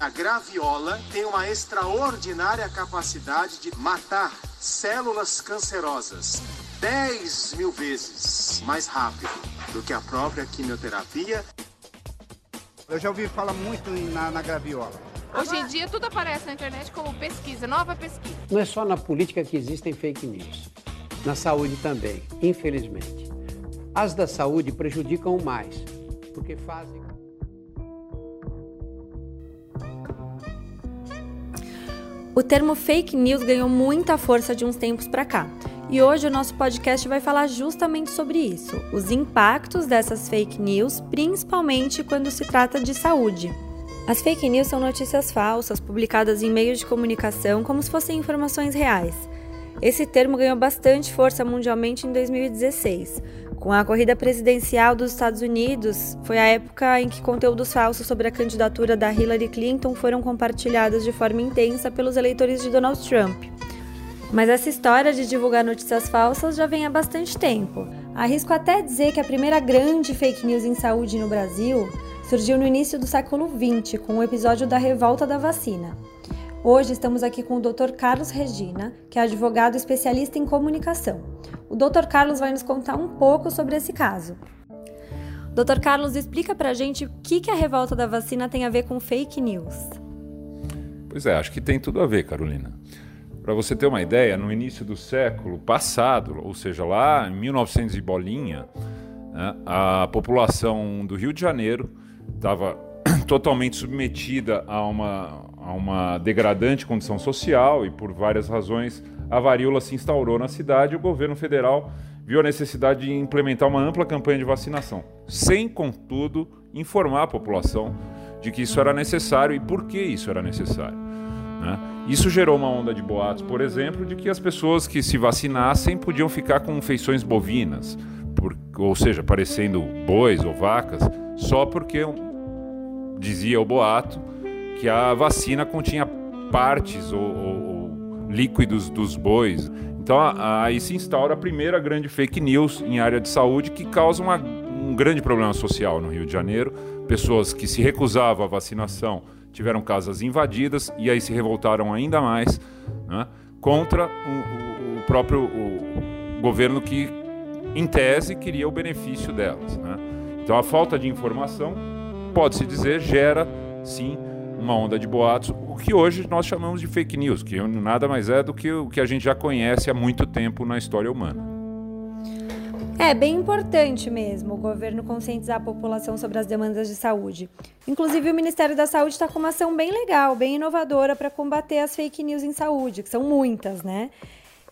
A graviola tem uma extraordinária capacidade de matar células cancerosas 10 mil vezes mais rápido do que a própria quimioterapia. Eu já ouvi falar muito na, na graviola. Hoje em dia tudo aparece na internet como pesquisa, nova pesquisa. Não é só na política que existem fake news. Na saúde também, infelizmente. As da saúde prejudicam mais, porque fazem. O termo fake news ganhou muita força de uns tempos para cá. E hoje o nosso podcast vai falar justamente sobre isso, os impactos dessas fake news, principalmente quando se trata de saúde. As fake news são notícias falsas publicadas em meios de comunicação como se fossem informações reais. Esse termo ganhou bastante força mundialmente em 2016. Com a corrida presidencial dos Estados Unidos, foi a época em que conteúdos falsos sobre a candidatura da Hillary Clinton foram compartilhados de forma intensa pelos eleitores de Donald Trump. Mas essa história de divulgar notícias falsas já vem há bastante tempo. Arrisco até dizer que a primeira grande fake news em saúde no Brasil surgiu no início do século XX, com o episódio da revolta da vacina. Hoje estamos aqui com o Dr. Carlos Regina, que é advogado especialista em comunicação. O Dr. Carlos vai nos contar um pouco sobre esse caso. Dr. Carlos, explica pra gente o que, que a revolta da vacina tem a ver com fake news. Pois é, acho que tem tudo a ver, Carolina. Para você ter uma ideia, no início do século passado, ou seja, lá em 1900 e bolinha, né, a população do Rio de Janeiro estava totalmente submetida a uma, a uma degradante condição social e, por várias razões, a varíola se instaurou na cidade e o governo federal viu a necessidade de implementar uma ampla campanha de vacinação, sem, contudo, informar a população de que isso era necessário e por que isso era necessário. Né? Isso gerou uma onda de boatos, por exemplo, de que as pessoas que se vacinassem podiam ficar com feições bovinas, por, ou seja, parecendo bois ou vacas, só porque dizia o boato que a vacina continha partes ou, ou, ou líquidos dos bois. Então aí se instaura a primeira grande fake news em área de saúde que causa uma, um grande problema social no Rio de Janeiro. Pessoas que se recusavam à vacinação tiveram casas invadidas e aí se revoltaram ainda mais né, contra o, o, o próprio o governo que, em tese, queria o benefício delas. Né? Então a falta de informação, pode-se dizer, gera sim uma onda de boatos, o que hoje nós chamamos de fake news, que nada mais é do que o que a gente já conhece há muito tempo na história humana. É bem importante mesmo o governo conscientizar a população sobre as demandas de saúde. Inclusive, o Ministério da Saúde está com uma ação bem legal, bem inovadora para combater as fake news em saúde, que são muitas, né?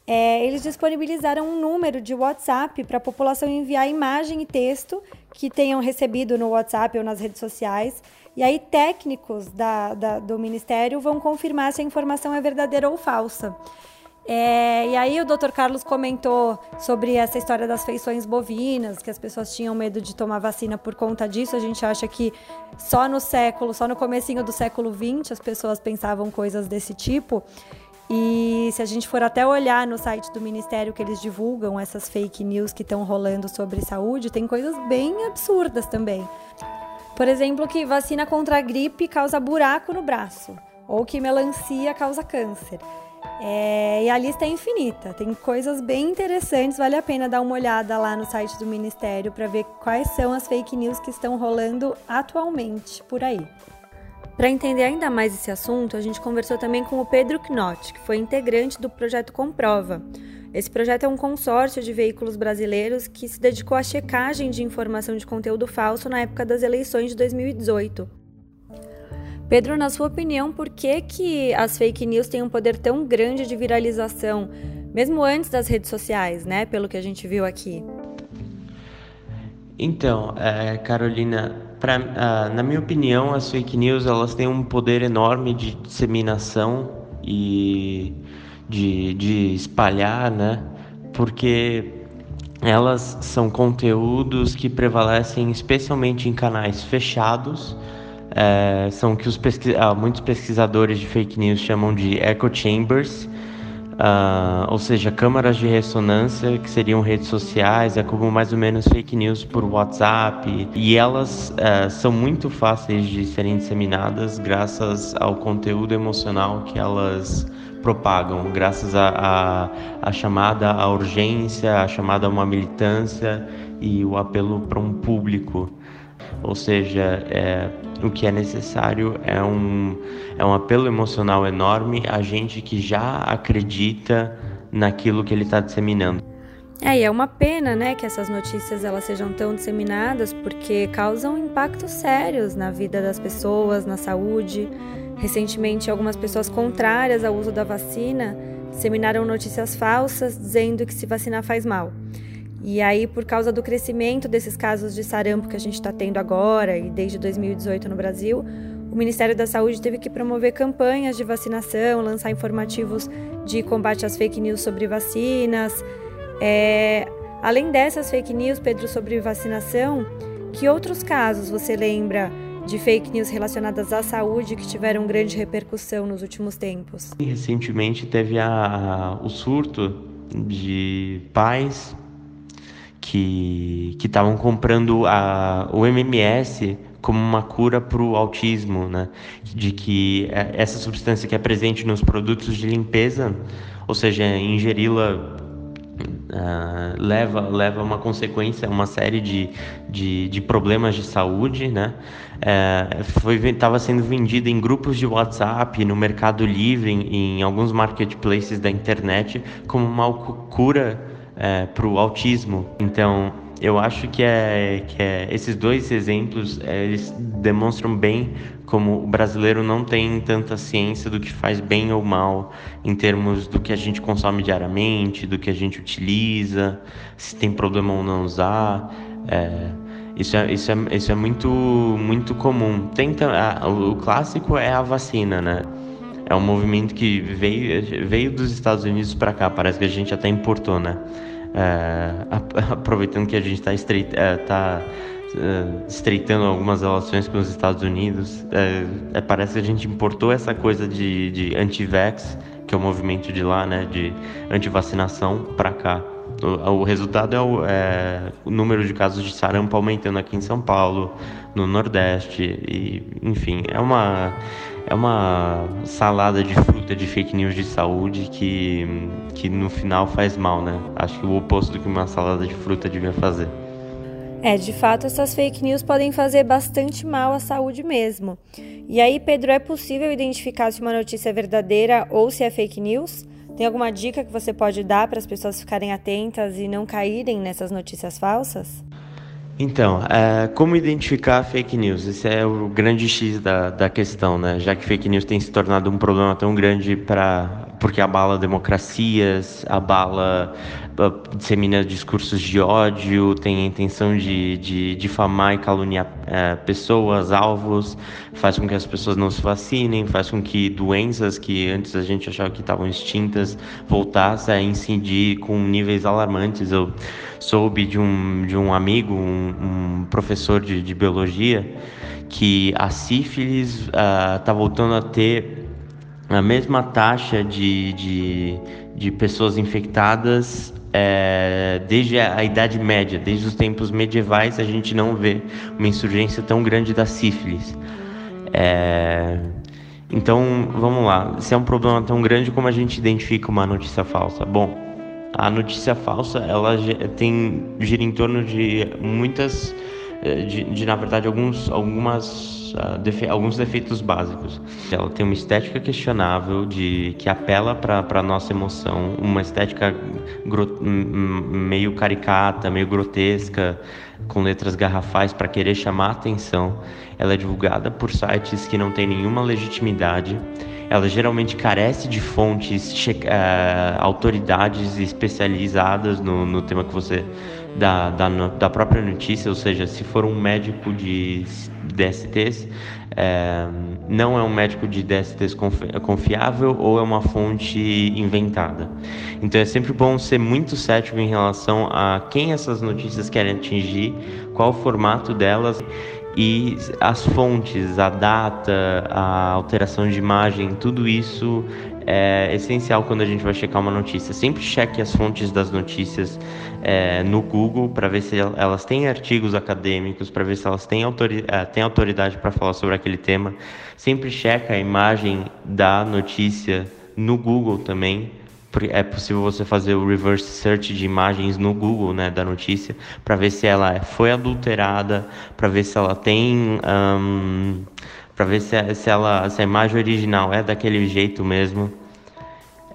É, eles disponibilizaram um número de WhatsApp para a população enviar imagem e texto que tenham recebido no WhatsApp ou nas redes sociais e aí, técnicos da, da, do Ministério vão confirmar se a informação é verdadeira ou falsa. É, e aí o Dr. Carlos comentou sobre essa história das feições bovinas, que as pessoas tinham medo de tomar vacina por conta disso. A gente acha que só no século, só no comecinho do século XX as pessoas pensavam coisas desse tipo. E se a gente for até olhar no site do Ministério que eles divulgam essas fake news que estão rolando sobre saúde, tem coisas bem absurdas também. Por exemplo, que vacina contra a gripe causa buraco no braço, ou que melancia causa câncer. É, e a lista é infinita, tem coisas bem interessantes, vale a pena dar uma olhada lá no site do Ministério para ver quais são as fake news que estão rolando atualmente por aí. Para entender ainda mais esse assunto, a gente conversou também com o Pedro Knott, que foi integrante do projeto Comprova, esse projeto é um consórcio de veículos brasileiros que se dedicou à checagem de informação de conteúdo falso na época das eleições de 2018. Pedro, na sua opinião, por que, que as fake news têm um poder tão grande de viralização, mesmo antes das redes sociais, né? Pelo que a gente viu aqui. Então, é, Carolina, pra, uh, na minha opinião, as fake news elas têm um poder enorme de disseminação e de, de espalhar, né? Porque elas são conteúdos que prevalecem especialmente em canais fechados, é, são que os pesquis... ah, muitos pesquisadores de fake news chamam de echo chambers, Uh, ou seja, câmaras de ressonância, que seriam redes sociais, é como mais ou menos fake news por WhatsApp, e elas uh, são muito fáceis de serem disseminadas graças ao conteúdo emocional que elas propagam, graças à chamada à urgência, a chamada a uma militância e o apelo para um público. Ou seja, é, o que é necessário é um, é um apelo emocional enorme a gente que já acredita naquilo que ele está disseminando. É, e é uma pena, né, que essas notícias elas sejam tão disseminadas porque causam impactos sérios na vida das pessoas, na saúde. Recentemente, algumas pessoas contrárias ao uso da vacina disseminaram notícias falsas dizendo que se vacinar faz mal. E aí, por causa do crescimento desses casos de sarampo que a gente está tendo agora e desde 2018 no Brasil, o Ministério da Saúde teve que promover campanhas de vacinação, lançar informativos de combate às fake news sobre vacinas. É... Além dessas fake news, Pedro, sobre vacinação, que outros casos você lembra de fake news relacionadas à saúde que tiveram grande repercussão nos últimos tempos? Recentemente teve a, o surto de pais que estavam comprando a, o MMS como uma cura para o autismo, né? De que é, essa substância que é presente nos produtos de limpeza, ou seja, ingeri-la Uh, leva leva uma consequência uma série de, de, de problemas de saúde né uh, foi estava sendo vendida em grupos de WhatsApp no Mercado Livre em, em alguns marketplaces da internet como uma cura é, para o autismo. Então, eu acho que, é, que é, esses dois exemplos é, eles demonstram bem como o brasileiro não tem tanta ciência do que faz bem ou mal em termos do que a gente consome diariamente, do que a gente utiliza, se tem problema ou não usar. É, isso é, isso é, isso é muito, muito comum. A, o clássico é a vacina, né? É um movimento que veio, veio dos Estados Unidos para cá, parece que a gente até importou, né? É, aproveitando que a gente está estreita, é, tá, é, estreitando algumas relações com os Estados Unidos, parece que a gente importou essa coisa de, de anti-vax, que é o movimento de lá, né, de anti-vacinação, para cá. O, resultado é o, é o, número de casos de sarampo aumentando aqui em São Paulo, no Nordeste, e enfim, é uma é uma salada de fruta de fake news de saúde que, que no final faz mal, né? Acho que o oposto do que uma salada de fruta devia fazer. É, de fato, essas fake news podem fazer bastante mal à saúde mesmo. E aí, Pedro, é possível identificar se uma notícia é verdadeira ou se é fake news? Tem alguma dica que você pode dar para as pessoas ficarem atentas e não caírem nessas notícias falsas? Então, é, como identificar fake news? Esse é o grande X da, da questão, né? Já que fake news tem se tornado um problema tão grande para porque abala democracias, abala, ah, dissemina discursos de ódio, tem a intenção de, de difamar e caluniar é, pessoas, alvos, faz com que as pessoas não se vacinem, faz com que doenças que antes a gente achava que estavam extintas voltassem a incidir com níveis alarmantes. Eu soube de um, de um amigo, um, um professor de, de biologia, que a sífilis está ah, uh, voltando a ter a mesma taxa de, de, de pessoas infectadas é, desde a, Idade Média, desde os tempos medievais, a gente não vê uma insurgência tão grande da sífilis. É, então, vamos lá. Se é um problema tão grande, como a gente identifica uma notícia falsa? Bom, a notícia falsa, ela tem gira em torno de muitas, de, de na verdade, alguns, algumas uh, defe alguns defeitos básicos. Ela tem uma estética questionável de que apela para a nossa emoção, uma estética meio caricata, meio grotesca, com letras garrafais para querer chamar atenção. Ela é divulgada por sites que não têm nenhuma legitimidade. Ela geralmente carece de fontes, uh, autoridades especializadas no, no tema que você da, da, da, própria notícia, ou seja, se for um médico de DSTs, é, não é um médico de DSTs confiável ou é uma fonte inventada. Então é sempre bom ser muito cético em relação a quem essas notícias querem atingir, qual o formato delas e as fontes, a data, a alteração de imagem, tudo isso é essencial quando a gente vai checar uma notícia. Sempre cheque as fontes das notícias é, no Google para ver se elas têm artigos acadêmicos, para ver se elas têm, autori é, têm autoridade para falar sobre aquele tema. Sempre cheque a imagem da notícia no Google também é possível você fazer o reverse search de imagens no Google, né, da notícia, para ver se ela foi adulterada, para ver se ela tem, um, para ver se, se, ela, se a imagem original é daquele jeito mesmo.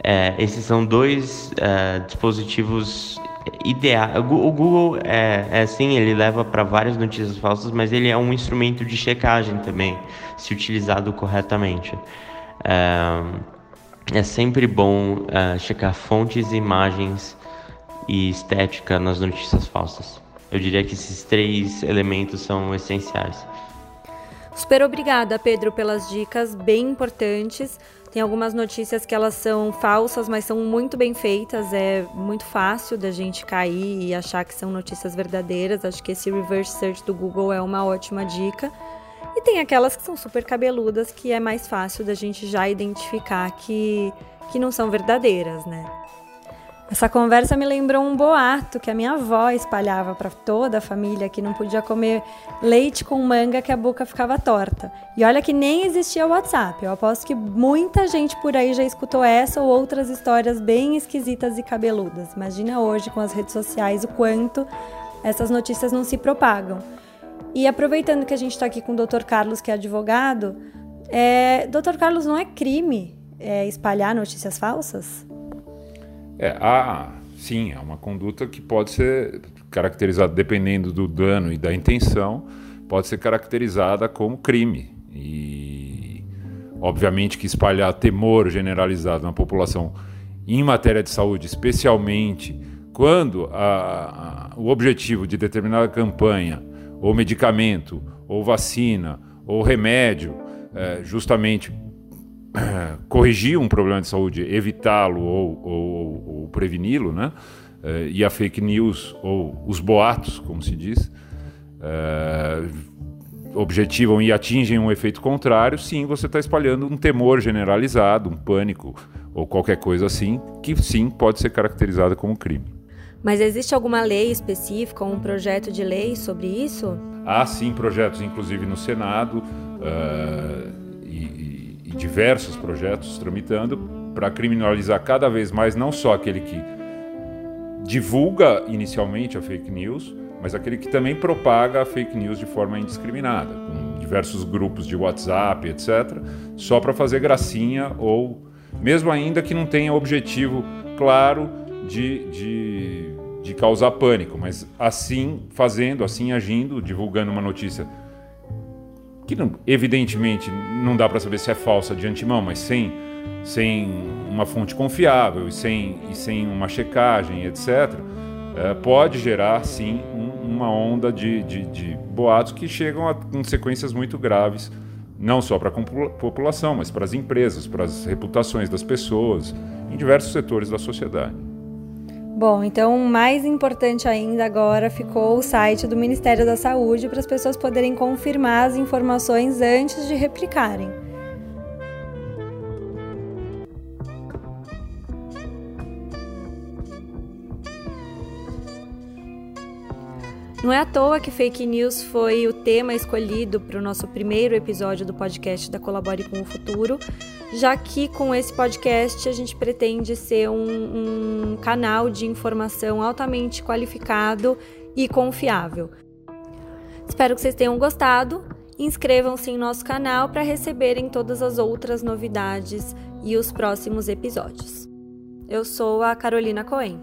É, esses são dois é, dispositivos ideais. O Google é, é assim, ele leva para várias notícias falsas, mas ele é um instrumento de checagem também, se utilizado corretamente. É, é sempre bom uh, checar fontes, imagens e estética nas notícias falsas. Eu diria que esses três elementos são essenciais. Super obrigada, Pedro, pelas dicas bem importantes. Tem algumas notícias que elas são falsas, mas são muito bem feitas. É muito fácil da gente cair e achar que são notícias verdadeiras. Acho que esse reverse search do Google é uma ótima dica. E tem aquelas que são super cabeludas, que é mais fácil da gente já identificar que, que não são verdadeiras, né? Essa conversa me lembrou um boato que a minha avó espalhava para toda a família que não podia comer leite com manga que a boca ficava torta. E olha que nem existia o WhatsApp. Eu aposto que muita gente por aí já escutou essa ou outras histórias bem esquisitas e cabeludas. Imagina hoje com as redes sociais o quanto essas notícias não se propagam. E aproveitando que a gente está aqui com o Dr. Carlos, que é advogado, é, Dr. Carlos, não é crime é, espalhar notícias falsas? É, sim, é uma conduta que pode ser caracterizada, dependendo do dano e da intenção, pode ser caracterizada como crime. E, obviamente, que espalhar temor generalizado na população em matéria de saúde, especialmente quando a, a, o objetivo de determinada campanha ou medicamento, ou vacina, ou remédio, é, justamente corrigir um problema de saúde, evitá-lo ou, ou, ou preveni-lo, né? É, e a fake news, ou os boatos, como se diz, é, objetivam e atingem um efeito contrário, sim, você está espalhando um temor generalizado, um pânico ou qualquer coisa assim, que sim pode ser caracterizada como crime. Mas existe alguma lei específica, um projeto de lei sobre isso? Há sim projetos, inclusive no Senado, uh, e, diversos projetos tramitando para criminalizar cada vez mais não só aquele que divulga inicialmente a fake news, mas aquele que também propaga a fake news de forma indiscriminada, com diversos grupos de WhatsApp, etc., só para fazer gracinha ou mesmo ainda que não tenha objetivo claro de, de, de causar pânico, mas assim fazendo, assim agindo, divulgando uma notícia que evidentemente não dá para saber se é falsa de antemão, mas sem, sem uma fonte confiável e sem, e sem uma checagem, etc., é, pode gerar sim um, uma onda de, de, de, boatos que chegam a consequências muito graves, não só para a população, mas para as empresas, para as reputações das pessoas, em diversos setores da sociedade. Bom, então mais importante ainda agora ficou o site do Ministério da Saúde para as pessoas poderem confirmar as informações antes de replicarem. Não é à toa que fake news foi o tema escolhido para o nosso primeiro episódio do podcast da Colabore com o Futuro, já que com esse podcast a gente pretende ser um, um canal de informação altamente qualificado e confiável. Espero que vocês tenham gostado. Inscrevam-se em nosso canal para receberem todas as outras novidades e os próximos episódios. Eu sou a Carolina Cohen.